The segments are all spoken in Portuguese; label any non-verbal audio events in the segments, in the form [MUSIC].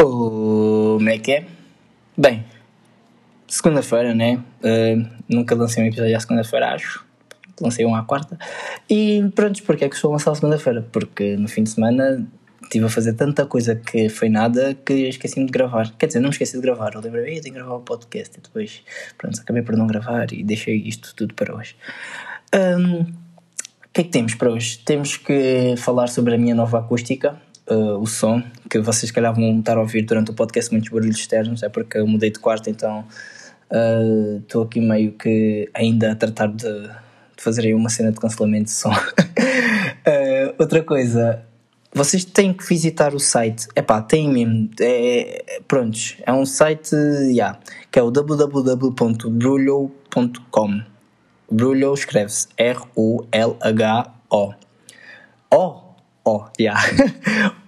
Como é que é? Bem, segunda-feira, né? Uh, nunca lancei um episódio à segunda-feira, acho. Lancei um à quarta. E pronto, porque é que estou a lançar à segunda-feira? Porque no fim de semana estive a fazer tanta coisa que foi nada que esqueci-me de gravar. Quer dizer, não me esqueci de gravar. Eu lembrei, eu tenho que gravar o podcast. E depois, pronto, acabei por não gravar e deixei isto tudo para hoje. Um, o que é que temos para hoje? Temos que falar sobre a minha nova acústica uh, o som, que vocês calhar vão estar a ouvir durante o podcast muitos barulhos externos, é porque eu mudei de quarto, então estou uh, aqui meio que ainda a tratar de, de, fazer aí uma cena de cancelamento de som. uh, outra coisa, vocês têm que visitar o site. Epá, tem mesmo. É, é, é um site yeah, que é o www.brulho.com. Brulho escreve-se R-U-L-H-O. Oh, oh, yeah.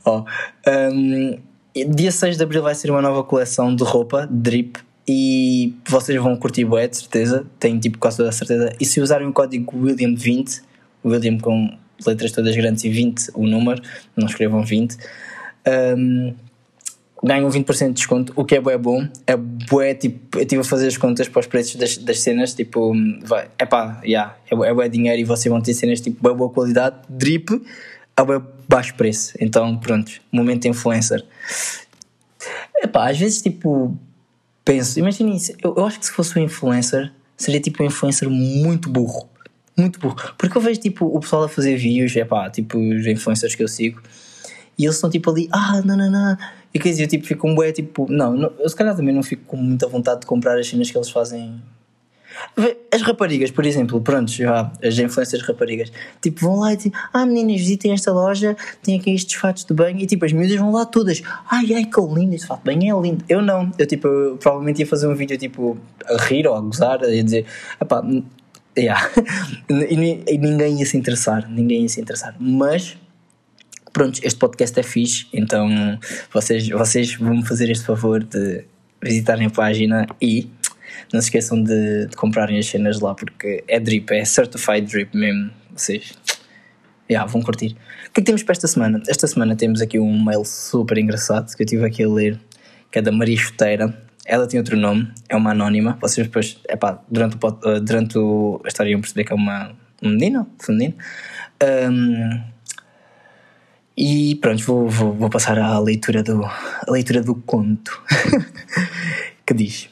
oh. Um, dia 6 de Abril vai ser uma nova coleção de roupa, drip, e vocês vão curtir bué, de certeza, tenho tipo quase toda a certeza. E se usarem o código William20, William com letras todas grandes e 20 o número, não escrevam 20, um, ganham 20% de desconto, o que é bué bom. É bué, tipo, eu estive a fazer as contas para os preços das, das cenas, tipo, vai, epá, yeah, é, é bué dinheiro e vocês vão ter cenas tipo bué boa qualidade, drip, a bué baixo preço. Então, pronto, momento influencer. Epá, às vezes, tipo, penso, imagina isso, eu, eu acho que se fosse um influencer, seria tipo um influencer muito burro. Muito burro. Porque eu vejo, tipo, o pessoal a fazer vídeos, epá, tipo, os influencers que eu sigo, e eles estão, tipo, ali, ah, não, não, não. E quer dizer, eu, tipo, fico um bué, tipo, não, não, eu se calhar também não fico com muita vontade de comprar as cenas que eles fazem as raparigas, por exemplo, pronto, já, as influências raparigas, tipo, vão lá e dizem, ah meninas, visitem esta loja, tem aqui estes fatos de banho, e tipo, as miúdas vão lá todas, ai ai que lindo, esse fato de banho é lindo. Eu não, eu tipo, eu provavelmente ia fazer um vídeo tipo, a rir ou a gozar, a dizer, pá, [LAUGHS] yeah. e, e ninguém ia se interessar, ninguém ia se interessar, mas pronto, este podcast é fixe, então vocês, vocês vão me fazer este favor de visitarem a página e não se esqueçam de, de comprarem as cenas lá porque é drip, é certified drip mesmo. Vocês yeah, vão curtir. O que, é que temos para esta semana? Esta semana temos aqui um mail super engraçado que eu estive aqui a ler, que é da Maria Chuteira. Ela tem outro nome, é uma anónima. Vocês depois, epá, durante, o, eh, durante o, a história perceber que é uma, um menino, feminino. Um, e pronto, vou, vou, vou, passar à leitura do, a leitura do conto [LAUGHS] que diz.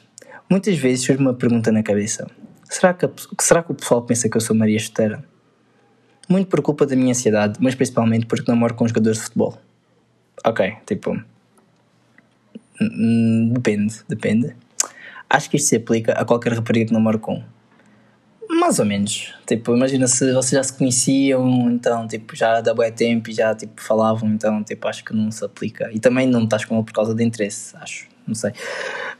Muitas vezes surge uma pergunta na cabeça: será que, será que o pessoal pensa que eu sou Maria Esteira? Muito por culpa da minha ansiedade, mas principalmente porque namoro com jogadores de futebol. Ok, tipo. Depende, depende. Acho que isto se aplica a qualquer rapariga que namoro com. Mais ou menos. Tipo, imagina se vocês já se conheciam, então, tipo, já dá bom tempo e já, tipo, falavam, então, tipo, acho que não se aplica. E também não estás com ele por causa de interesse, acho. Não sei.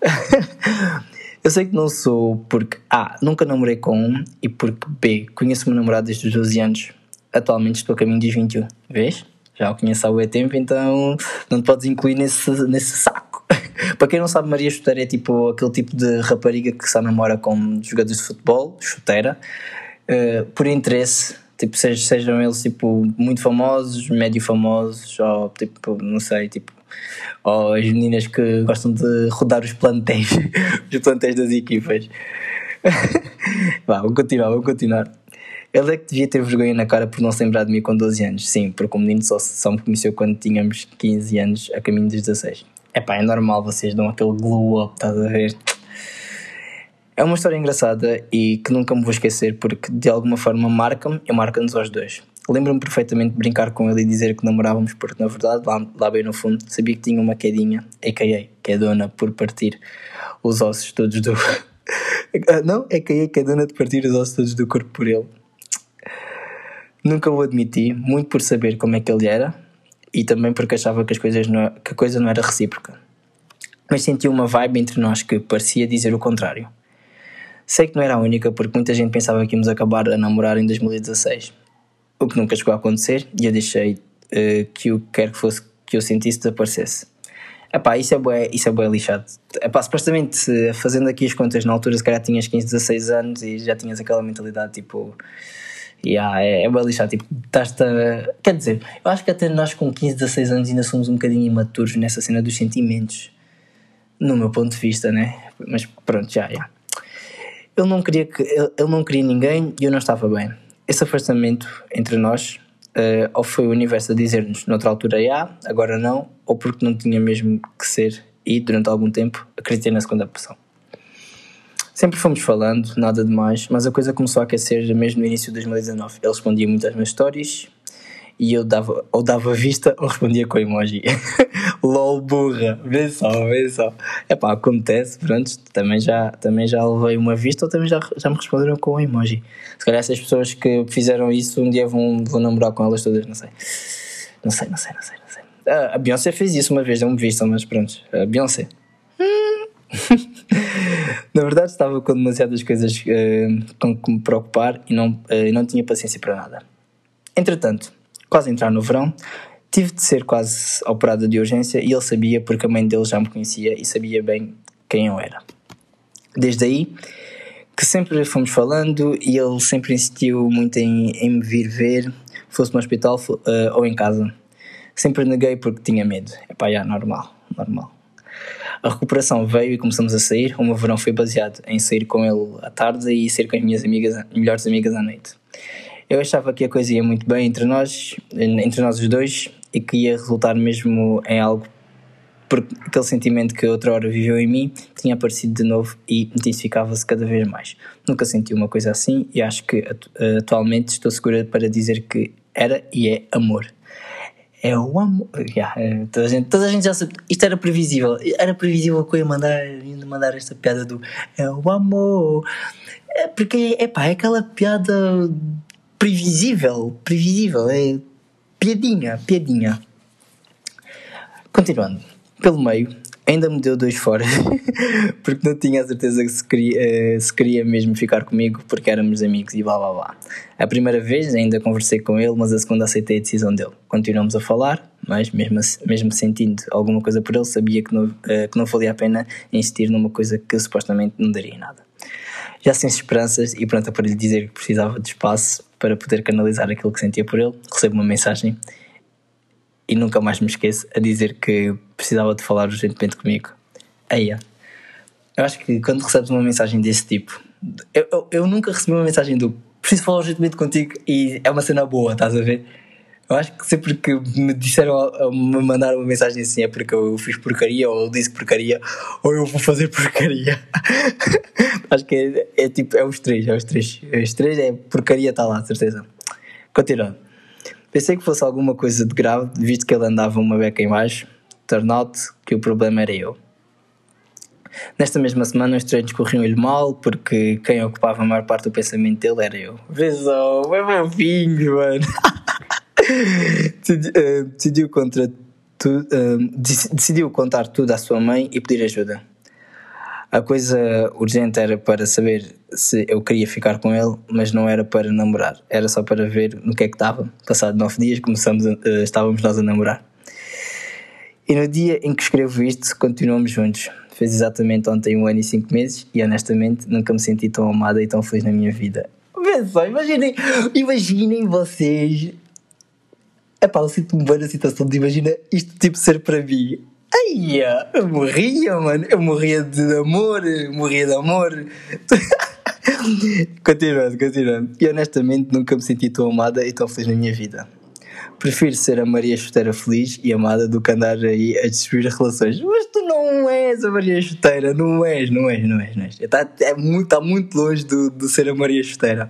[LAUGHS] Eu sei que não sou porque A. Nunca namorei com um e porque B. Conheço o meu namorado desde os 12 anos. Atualmente estou a caminho dos 21. Vês? Já o conheço há muito tempo, então não te podes incluir nesse, nesse saco. [LAUGHS] Para quem não sabe, Maria Chuteira é tipo aquele tipo de rapariga que só namora com jogadores de futebol, chuteira, uh, por interesse. Tipo, sejam eles tipo muito famosos, médio famosos, ou tipo, não sei, tipo ou as meninas que gostam de rodar os plantéis, [LAUGHS] os plantéis das equipas. [LAUGHS] Vá, vou continuar, vou continuar. Ele é que devia ter vergonha na cara por não se lembrar de mim com 12 anos. Sim, porque o menino só, só me conheceu quando tínhamos 15 anos, a caminho dos 16. É pá, é normal, vocês dão aquele glow up, estás a ver? É uma história engraçada e que nunca me vou esquecer porque de alguma forma marca-me e marca-nos aos dois. Lembro-me perfeitamente de brincar com ele e dizer que namorávamos, porque na verdade, lá, lá bem no fundo, sabia que tinha uma quedinha, a.k.a. que é dona por partir os ossos todos do. [LAUGHS] Não, a.k.a. que é dona de partir os ossos todos do corpo por ele. Nunca o admiti, muito por saber como é que ele era e também porque achava que, as coisas não, que a coisa não era recíproca. Mas senti uma vibe entre nós que parecia dizer o contrário. Sei que não era a única, porque muita gente pensava que íamos acabar a namorar em 2016 o que nunca chegou a acontecer e eu deixei uh, que o que quer que fosse que eu sentisse desaparecesse. Epá, isso é bué, isso é bué lixado. Epá, supostamente, fazendo aqui as contas, na altura se calhar tinhas 15, 16 anos e já tinhas aquela mentalidade tipo Yeah, é, é bem lixado. Tipo, estás a. Quer dizer, eu acho que até nós com 15, 16 anos ainda somos um bocadinho imaturos nessa cena dos sentimentos. No meu ponto de vista, né? Mas pronto, já, já. Ele não queria que ele, ele não queria ninguém e eu não estava bem. Esse afastamento entre nós, uh, ou foi o universo a dizer-nos noutra altura já, agora não, ou porque não tinha mesmo que ser e durante algum tempo acreditei na segunda opção. Sempre fomos falando, nada demais, mas a coisa começou a aquecer mesmo no início de 2019. Ele respondia muito às minhas stories e eu dava, ou dava vista ou respondia com emoji. [LAUGHS] LOL burra, vê só, vê só. É pá, acontece, pronto, também já, também já levei uma vista ou também já, já me responderam com um emoji. Se calhar essas pessoas que fizeram isso um dia vão, vão namorar com elas todas, não sei. Não sei, não sei, não sei, não sei. A Beyoncé fez isso uma vez, deu-me vista, mas pronto, a Beyoncé. [LAUGHS] Na verdade, estava com demasiadas coisas uh, com que me preocupar e não, uh, não tinha paciência para nada. Entretanto, quase entrar no verão, tive de ser quase operada de urgência e ele sabia porque a mãe dele já me conhecia e sabia bem quem eu era. Desde aí que sempre fomos falando e ele sempre insistiu muito em, em me vir ver, fosse no hospital uh, ou em casa. Sempre neguei porque tinha medo. É pá, já, normal, normal. A recuperação veio e começamos a sair. O meu verão foi baseado em sair com ele à tarde e sair com as minhas amigas, melhores amigas à noite. Eu achava que a coisa ia muito bem entre nós, entre nós os dois, e que ia resultar mesmo em algo porque aquele sentimento que outra hora viveu em mim tinha aparecido de novo e intensificava-se cada vez mais. Nunca senti uma coisa assim e acho que atualmente estou segura para dizer que era e é amor é o amor. Yeah, é, toda, a gente, toda a gente já sabe. Isto era previsível. Era previsível que eu ia mandar, ia mandar esta piada do é o amor. É porque é pá, é aquela piada previsível. Previsível. É piadinha, piadinha. Continuando. Pelo meio, ainda me deu dois fora, [LAUGHS] porque não tinha a certeza que se queria, eh, se queria mesmo ficar comigo, porque éramos amigos e blá blá blá. A primeira vez ainda conversei com ele, mas a segunda aceitei a decisão dele. Continuamos a falar, mas mesmo, mesmo sentindo alguma coisa por ele, sabia que não, eh, que não valia a pena insistir numa coisa que supostamente não daria nada. Já sem esperanças e pronta para lhe dizer que precisava de espaço para poder canalizar aquilo que sentia por ele, recebo uma mensagem e nunca mais me esqueço a dizer que precisava de falar urgentemente comigo. Aí, eu acho que quando recebes uma mensagem desse tipo, eu, eu, eu, nunca recebi uma mensagem do preciso falar urgentemente contigo e é uma cena boa, estás a ver? Eu acho que sempre que me disseram, me mandaram uma mensagem assim é porque eu fiz porcaria, ou eu disse porcaria, ou eu vou fazer porcaria. [LAUGHS] acho que é, é, tipo, é os três, é os três. Os três é porcaria, está lá, certeza. Continuando. Pensei que fosse alguma coisa de grave, visto que ele andava uma beca em baixo. Turnout que o problema era eu. Nesta mesma semana os treinos corriam-lhe mal porque quem ocupava a maior parte do pensamento dele era eu. Vêsão, é fofinho, mano. [LAUGHS] Eh, decidiu, contra tu, uh, decidiu contar tudo à sua mãe e pedir ajuda. A coisa urgente era para saber se eu queria ficar com ele, mas não era para namorar. Era só para ver no que é que estava. Passado nove dias começamos a, uh, estávamos nós a namorar. E no dia em que escrevo isto, continuamos juntos. Fez exatamente ontem um ano e cinco meses e honestamente nunca me senti tão amada e tão feliz na minha vida. Vê só, imaginem, imaginem vocês. É pá, eu sinto-me bem na situação de imagina isto tipo ser para mim. Ai, eu morria, mano. Eu morria de amor, morria de amor. [LAUGHS] continuando, continuando. E honestamente nunca me senti tão amada e tão feliz na minha vida. Prefiro ser a Maria Chuteira feliz e amada do que andar aí a destruir relações. Mas tu não és a Maria Chuteira, não és, não és, não és. Está, é muito, está muito longe de, de ser a Maria Chuteira.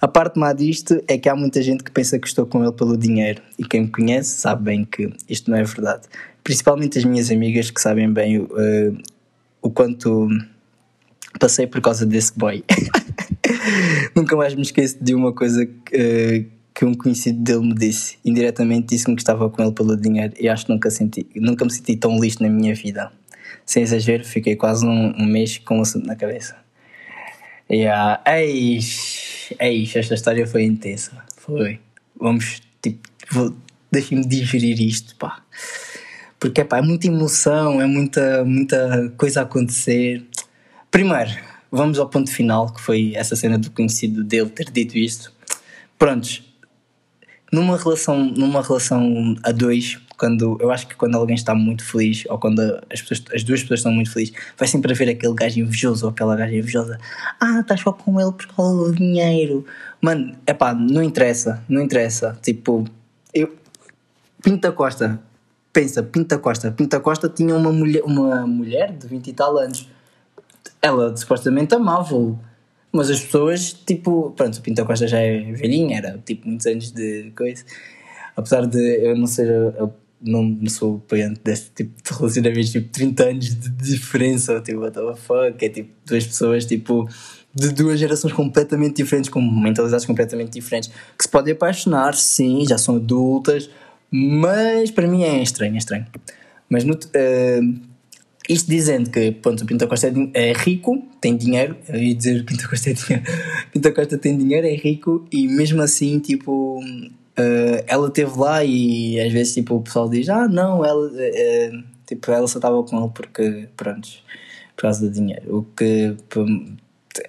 A parte má disto é que há muita gente que pensa que estou com ele pelo dinheiro e quem me conhece sabe bem que isto não é verdade principalmente as minhas amigas que sabem bem uh, o quanto passei por causa desse boy. [LAUGHS] Nunca mais me esqueço de uma coisa que, uh, que um conhecido dele me disse. Indiretamente disse-me que estava com ele pelo dinheiro e acho que nunca, senti, nunca me senti tão lixo na minha vida. Sem exagero, fiquei quase um, um mês com um assunto na cabeça. Yeah. Eish, eish, esta história foi intensa. Foi. Vamos, tipo, deixem-me digerir isto, pá porque epá, é muita emoção, é muita, muita coisa a acontecer. Primeiro, vamos ao ponto final, que foi essa cena do conhecido dele ter dito isto. prontos, numa relação, numa relação a dois, quando eu acho que quando alguém está muito feliz ou quando as, pessoas, as duas pessoas estão muito felizes, vai sempre haver aquele gajo invejoso ou aquela gaja invejosa. Ah, estás só com ele por causa do dinheiro. Mano, é pá, não interessa, não interessa. Tipo, eu. Pinta Costa, pensa, Pinta Costa. Pinta Costa tinha uma mulher, uma mulher de 20 e tal anos. Ela supostamente amava-o. Mas as pessoas, tipo, pronto, o Pinta Costa já é velhinho, era tipo muitos anos de coisa. Apesar de eu não ser não sou apoiante desse tipo de relacionamentos, tipo 30 anos de diferença, tipo, what the fuck, é tipo duas pessoas, tipo, de duas gerações completamente diferentes, com mentalidades completamente diferentes, que se podem apaixonar, sim, já são adultas, mas para mim é estranho, é estranho. Mas no, uh, isto dizendo que, pronto, o Pinto Costa é, é rico, tem dinheiro, eu ia dizer Pinto Costa é dinheiro, [LAUGHS] Pinto Costa tem dinheiro, é rico, e mesmo assim, tipo, uh, ela teve lá e às vezes tipo, o pessoal diz: Ah, não, ela, uh, tipo, ela só estava com ele porque, pronto, por causa do dinheiro. O que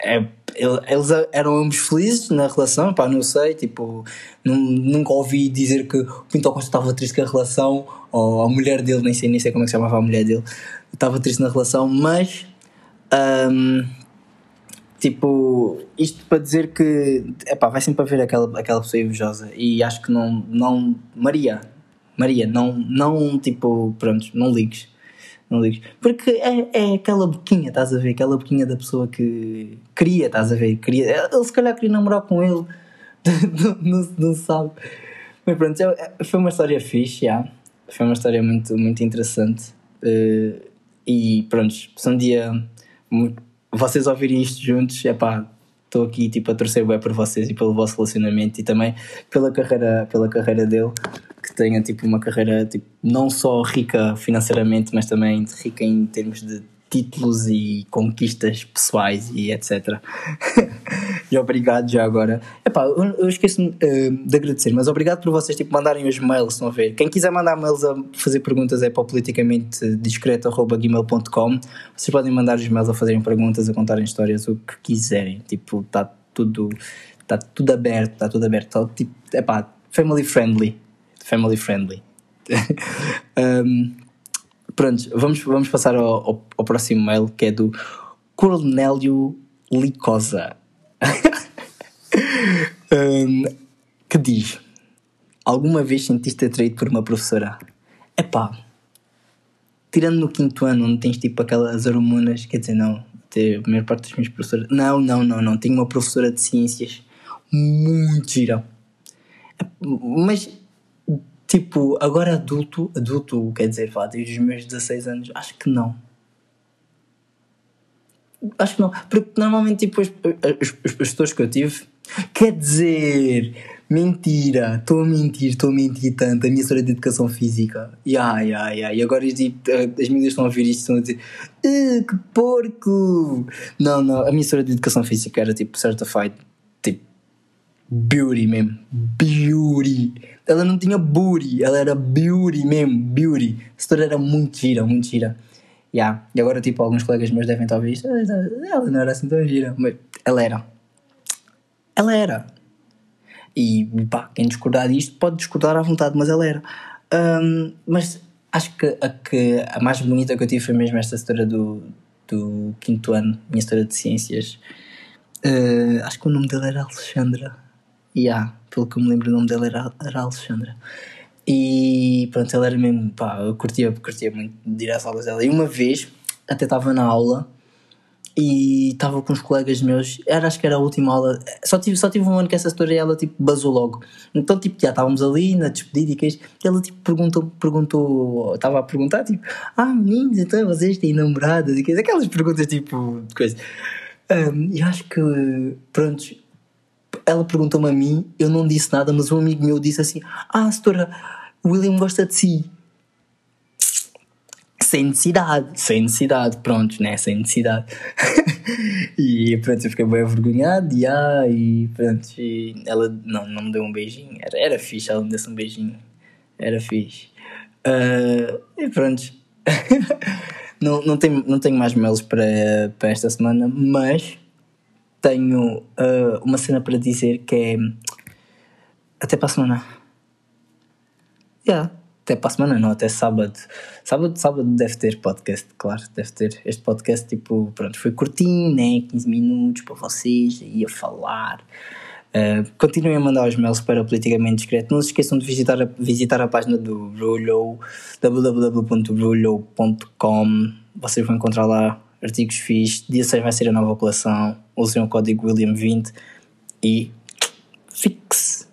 é, eles eram ambos felizes na relação, pá, não sei, tipo, nunca ouvi dizer que o Pinto Costa estava triste com a relação, ou a mulher dele, nem sei, nem sei como é que se chamava a mulher dele, estava triste na relação, mas. Um, Tipo, isto para dizer que epá, vai sempre haver aquela, aquela pessoa invejosa e acho que não, não Maria, Maria, não, não tipo, pronto, não ligues. Não ligues. Porque é, é aquela boquinha, estás a ver? Aquela boquinha da pessoa que queria, estás a ver? Queria, ele se calhar queria namorar com ele, [LAUGHS] não, não, não, sabe. Mas pronto, é, é, foi uma história fixe, já. Foi uma história muito, muito interessante. Uh, e pronto, se um dia vocês ouvirem isto juntos, é pá, estou aqui tipo a torcer bem por vocês e pelo vosso relacionamento e também pela carreira, pela carreira dele, que tenha tipo uma carreira tipo, não só rica financeiramente, mas também rica em termos de títulos e conquistas pessoais e etc. [LAUGHS] e obrigado já agora. Epá, eu, eu esqueço uh, de agradecer, mas obrigado por vocês tipo, mandarem os mails, estão a ver? Quem quiser mandar mails a fazer perguntas é para politicamente discreto.gmail.com. Vocês podem mandar os mails a fazerem perguntas, a contarem histórias, o que quiserem. Tipo, está tudo, tá tudo aberto, está tudo aberto. Tá, tipo, epá, family friendly. Family friendly. [LAUGHS] um, Pronto, vamos, vamos passar ao, ao, ao, próximo mail que é do Cornélio Licosa. [LAUGHS] um, que diz: Alguma vez sentiste atraído por uma professora? Epá, tirando no quinto ano, onde tens tipo aquelas hormonas, quer dizer, não, a maior parte das minhas professoras. Não, não, não, não. Tenho uma professora de ciências muito gira. Mas Tipo, agora adulto, adulto quer dizer, vá, desde os meus 16 anos, acho que não. Acho que não. Porque normalmente, tipo, os, os, os professores que eu tive, quer dizer, mentira, estou a mentir, estou a mentir tanto. A minha história de educação física, ya, ya, ya. E agora tipo, as meninas estão a ouvir isto estão a dizer, que porco! Não, não, a minha história de educação física era tipo certified, tipo, beauty mesmo, beauty ela não tinha booty, ela era beauty mesmo, beauty. A história era muito gira, muito gira. Yeah. E agora, tipo, alguns colegas meus devem estar a ouvir isto. Ela não era assim tão gira, mas ela era. Ela era. E pá, quem discordar disto pode discordar à vontade, mas ela era. Um, mas acho que a, que a mais bonita que eu tive foi mesmo esta história do, do quinto ano, minha história de ciências. Uh, acho que o nome dela era Alexandra. Yeah pelo que eu me lembro, o nome dela era, era Alexandra. E pronto, ela era mesmo, pá, eu curtia, curtia muito de ir às aulas dela. E uma vez, até estava na aula e estava com os colegas meus, era, acho que era a última aula, só tive, só tive um ano que essa história e ela tipo basou logo. Então, tipo, já estávamos ali na despedida e que ela tipo perguntou, perguntou, estava a perguntar, tipo, ah meninos, então vocês têm namoradas e que aquelas perguntas tipo de coisa. Um, e acho que, pronto, ela perguntou-me a mim, eu não disse nada, mas um amigo meu disse assim: Ah, setora, William gosta de si. Sem necessidade, sem necessidade, pronto, né? Sem necessidade. [LAUGHS] e pronto, eu fiquei bem envergonhado e, ah, e pronto, e ela não, não me deu um beijinho. Era, era fixe, ela me desse um beijinho. Era fixe. Uh, e pronto. [LAUGHS] não, não, tenho, não tenho mais mails para, para esta semana, mas tenho uh, uma cena para dizer que é. até para a semana. Yeah, até para a semana, não, até sábado. Sábado, sábado deve ter podcast, claro, deve ter. Este podcast, tipo, pronto, foi curtinho, né? 15 minutos para vocês, ia falar. Uh, continuem a mandar os mails para politicamente discreto. Não se esqueçam de visitar a, visitar a página do Brulho, www.brulho.com. Vocês vão encontrar lá artigos fixos. Dia 6 vai ser a nova coleção. Usem o código William20 e fixe.